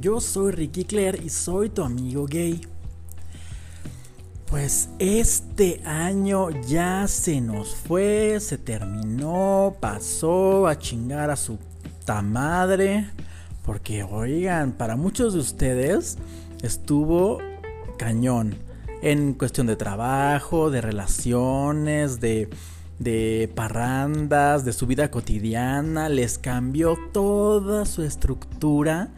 Yo soy Ricky Claire y soy tu amigo gay. Pues este año ya se nos fue, se terminó, pasó a chingar a su madre. Porque oigan, para muchos de ustedes estuvo cañón. En cuestión de trabajo, de relaciones, de de parrandas, de su vida cotidiana, les cambió toda su estructura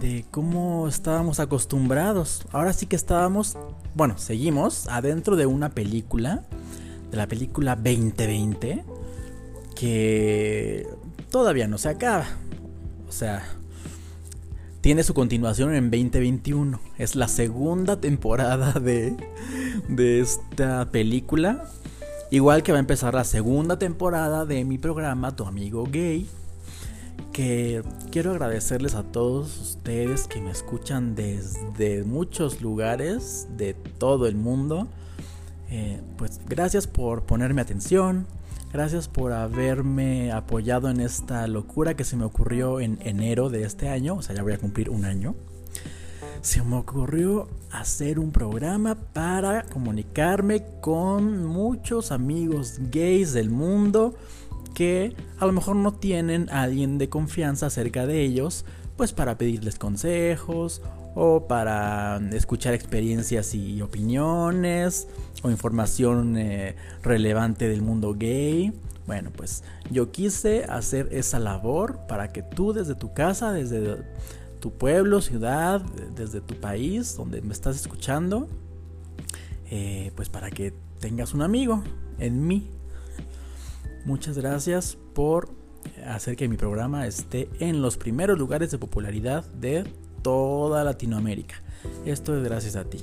de cómo estábamos acostumbrados. Ahora sí que estábamos, bueno, seguimos adentro de una película, de la película 2020, que todavía no se acaba. O sea, tiene su continuación en 2021. Es la segunda temporada de, de esta película Igual que va a empezar la segunda temporada de mi programa Tu amigo gay. Quiero agradecerles a todos ustedes que me escuchan desde muchos lugares de todo el mundo. Eh, pues gracias por ponerme atención. Gracias por haberme apoyado en esta locura que se me ocurrió en enero de este año. O sea, ya voy a cumplir un año se me ocurrió hacer un programa para comunicarme con muchos amigos gays del mundo que a lo mejor no tienen a alguien de confianza cerca de ellos, pues para pedirles consejos o para escuchar experiencias y opiniones o información eh, relevante del mundo gay. Bueno, pues yo quise hacer esa labor para que tú desde tu casa, desde tu pueblo, ciudad, desde tu país, donde me estás escuchando, eh, pues para que tengas un amigo en mí. Muchas gracias por hacer que mi programa esté en los primeros lugares de popularidad de toda Latinoamérica. Esto es gracias a ti,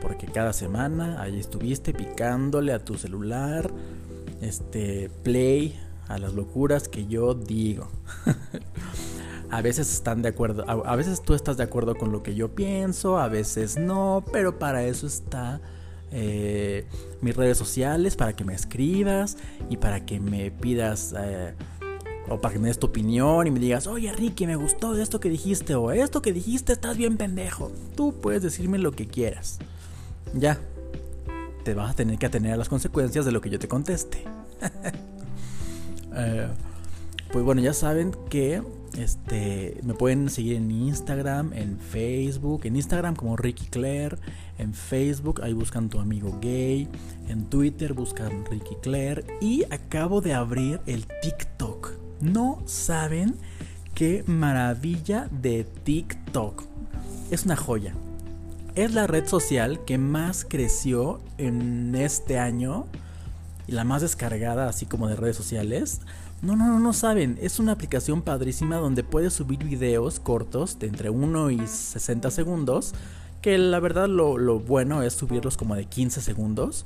porque cada semana ahí estuviste picándole a tu celular, este play a las locuras que yo digo. a veces están de acuerdo, a, veces tú estás de acuerdo con lo que yo pienso, a veces no, pero para eso está eh, mis redes sociales, para que me escribas y para que me pidas eh, o para que me des tu opinión y me digas, oye Ricky, me gustó esto que dijiste o esto que dijiste estás bien pendejo. Tú puedes decirme lo que quieras. Ya, te vas a tener que atener a las consecuencias de lo que yo te conteste. Eh, pues bueno, ya saben que este, me pueden seguir en Instagram, en Facebook, en Instagram como Ricky Claire, en Facebook ahí buscan tu amigo gay, en Twitter buscan Ricky Claire y acabo de abrir el TikTok. No saben qué maravilla de TikTok. Es una joya. Es la red social que más creció en este año y la más descargada así como de redes sociales. No, no, no, no saben. Es una aplicación padrísima donde puedes subir videos cortos de entre 1 y 60 segundos. Que la verdad lo, bueno es subirlos como de 15 segundos.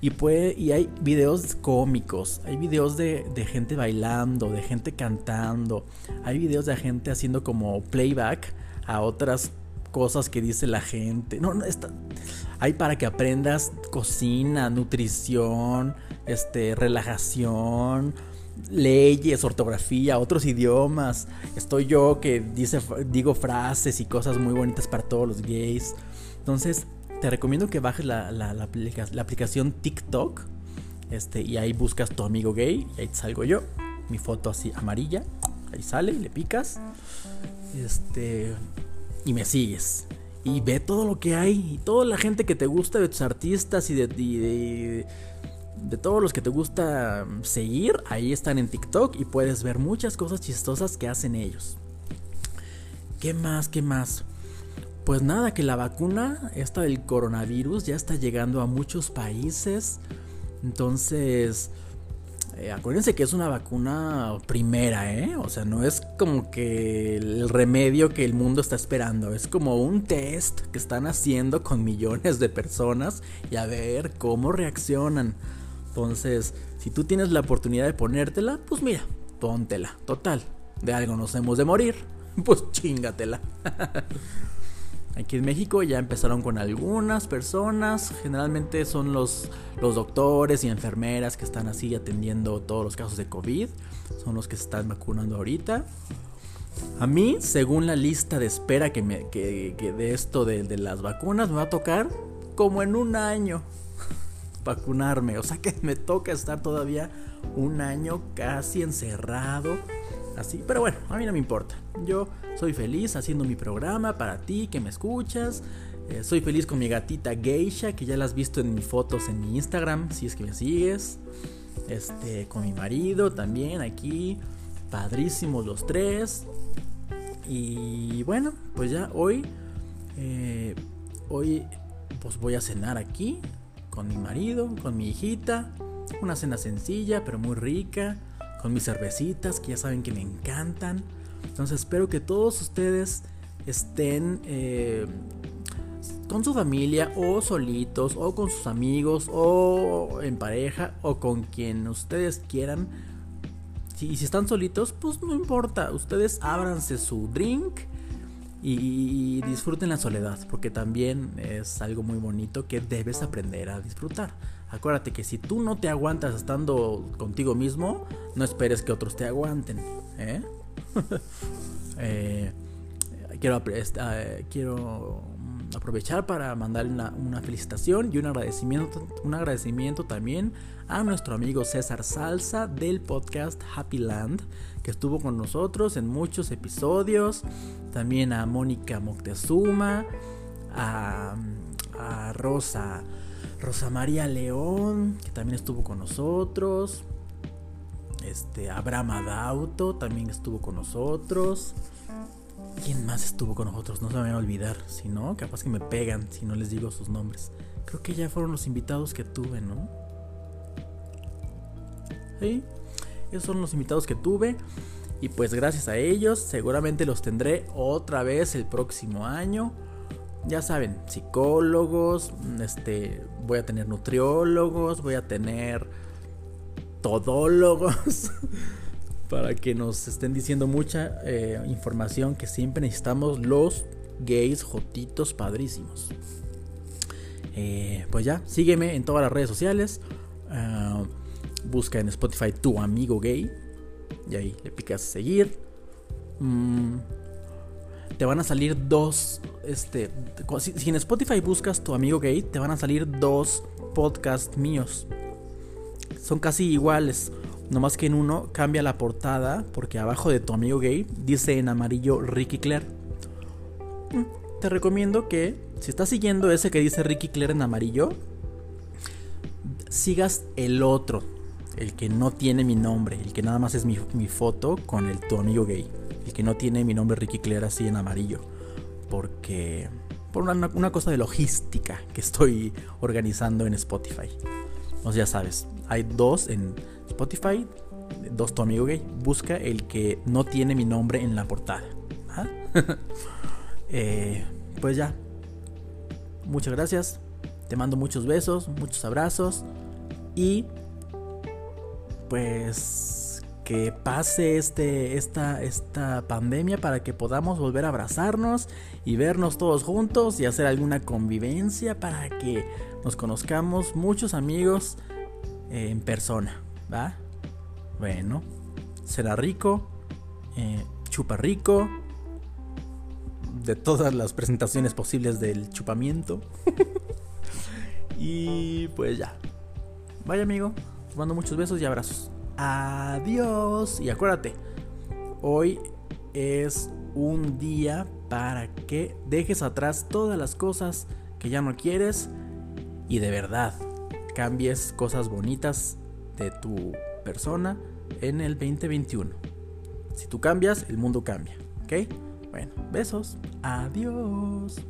Y, puede, y hay videos cómicos, hay videos de, gente bailando, de gente cantando, hay videos de gente haciendo como playback a otras cosas que dice la gente. No, no, está. Hay para que aprendas cocina, nutrición, este, relajación leyes, ortografía, otros idiomas. Estoy yo que dice, digo frases y cosas muy bonitas para todos los gays. Entonces, te recomiendo que bajes la, la, aplicación TikTok. Este, y ahí buscas tu amigo gay. Y ahí salgo yo. Mi foto así amarilla. Ahí sale, le picas. Este. Y me sigues. Y ve todo lo que hay. Y toda la gente que te gusta de tus artistas y de, y de de todos los que te gusta seguir, ahí están en TikTok y puedes ver muchas cosas chistosas que hacen ellos. ¿Qué más? ¿Qué más? Pues nada, que la vacuna, esta del coronavirus, ya está llegando a muchos países. Entonces, eh, acuérdense que es una vacuna primera, ¿eh? O sea, no es como que el remedio que el mundo está esperando. Es como un test que están haciendo con millones de personas y a ver cómo reaccionan. Entonces, si tú tienes la oportunidad de ponértela, pues mira, póntela. Total, de algo nos hemos de morir. Pues chingatela. Aquí en México ya empezaron con algunas personas, generalmente son los, los doctores y enfermeras que están así atendiendo todos los casos de COVID, son los que se están vacunando ahorita. A mí, según la lista de espera que, me, que, de esto de, de, las vacunas, me va a tocar como en un año vacunarme. O sea que me toca estar todavía un año casi encerrado. Así, pero bueno, a mí no me importa. Yo soy feliz haciendo mi programa para ti que me escuchas. Eh, soy feliz con mi gatita Geisha, que ya la has visto en mis fotos en mi Instagram, si es que me sigues. Este, con mi marido también aquí. Padrísimos los tres. Y bueno, pues ya hoy, eh, hoy pues voy a cenar aquí con mi marido, con mi hijita. Una cena sencilla pero muy rica, con mis cervecitas que ya saben que me encantan. Entonces espero que todos ustedes estén eh, con su familia o solitos o con sus amigos o en pareja o con quien ustedes quieran. Y si están solitos, pues no importa, ustedes ábranse su drink y disfruten la soledad, porque también es algo muy bonito que debes aprender a disfrutar. Acuérdate que si tú no te aguantas estando contigo mismo, no esperes que otros te aguanten. ¿eh? eh quiero, eh, quiero aprovechar para mandar una, felicitación y un agradecimiento, un agradecimiento también a nuestro amigo César Salsa del podcast Happy Land, que estuvo con nosotros en muchos episodios. También a Mónica Moctezuma, a, a Rosa, Rosa María León, que también estuvo con nosotros. Este, Abraham Adauto también estuvo con nosotros. ¿Quién más estuvo con nosotros? No se me van a olvidar. Si no, capaz que me pegan si no les digo sus nombres. Creo que ya fueron los invitados que tuve, ¿no? Sí, esos son los invitados que tuve. Y pues gracias a ellos, seguramente los tendré otra vez el próximo año. Ya saben, psicólogos, este, voy a tener nutriólogos, voy a tener todólogos. para que nos estén diciendo mucha eh, información que siempre necesitamos los gays jotitos padrísimos. Eh, pues ya, sígueme en todas las redes sociales. Ah, busca en Spotify tu amigo gay. Y ahí le picas seguir. Mm, te van a salir dos. Este. Si, en Spotify buscas tu amigo gay, te van a salir dos podcasts míos. Son casi iguales. No más que en uno cambia la portada porque abajo de tu amigo gay dice en amarillo Ricky Claire. Te recomiendo que si estás siguiendo ese que dice Ricky Claire en amarillo, sigas el otro, el que no tiene mi nombre, el que nada más es mi, foto con el tu amigo gay, el que no tiene mi nombre Ricky Claire así en amarillo, porque por una, una cosa de logística que estoy organizando en Spotify. Sea, ya sabes, hay dos en Spotify, dos tu amigo gay, busca el que no tiene mi nombre en la portada. ¿ah? Eh, pues ya. Muchas gracias. Te mando muchos besos, muchos abrazos. Y pues que pase este, esta, esta pandemia para que podamos volver a abrazarnos y vernos todos juntos y hacer alguna convivencia para que nos conozcamos muchos amigos en persona. ¿Va? Bueno, será rico, eh, chupa rico, de todas las presentaciones posibles del chupamiento. y pues ya. Vaya amigo, te mando muchos besos y abrazos. Adiós. Y acuérdate, hoy es un día para que dejes atrás todas las cosas que ya no quieres y de verdad cambies cosas bonitas de tu persona en el 2021. Si tú cambias, el mundo cambia. ¿Ok? Bueno, besos. Adiós.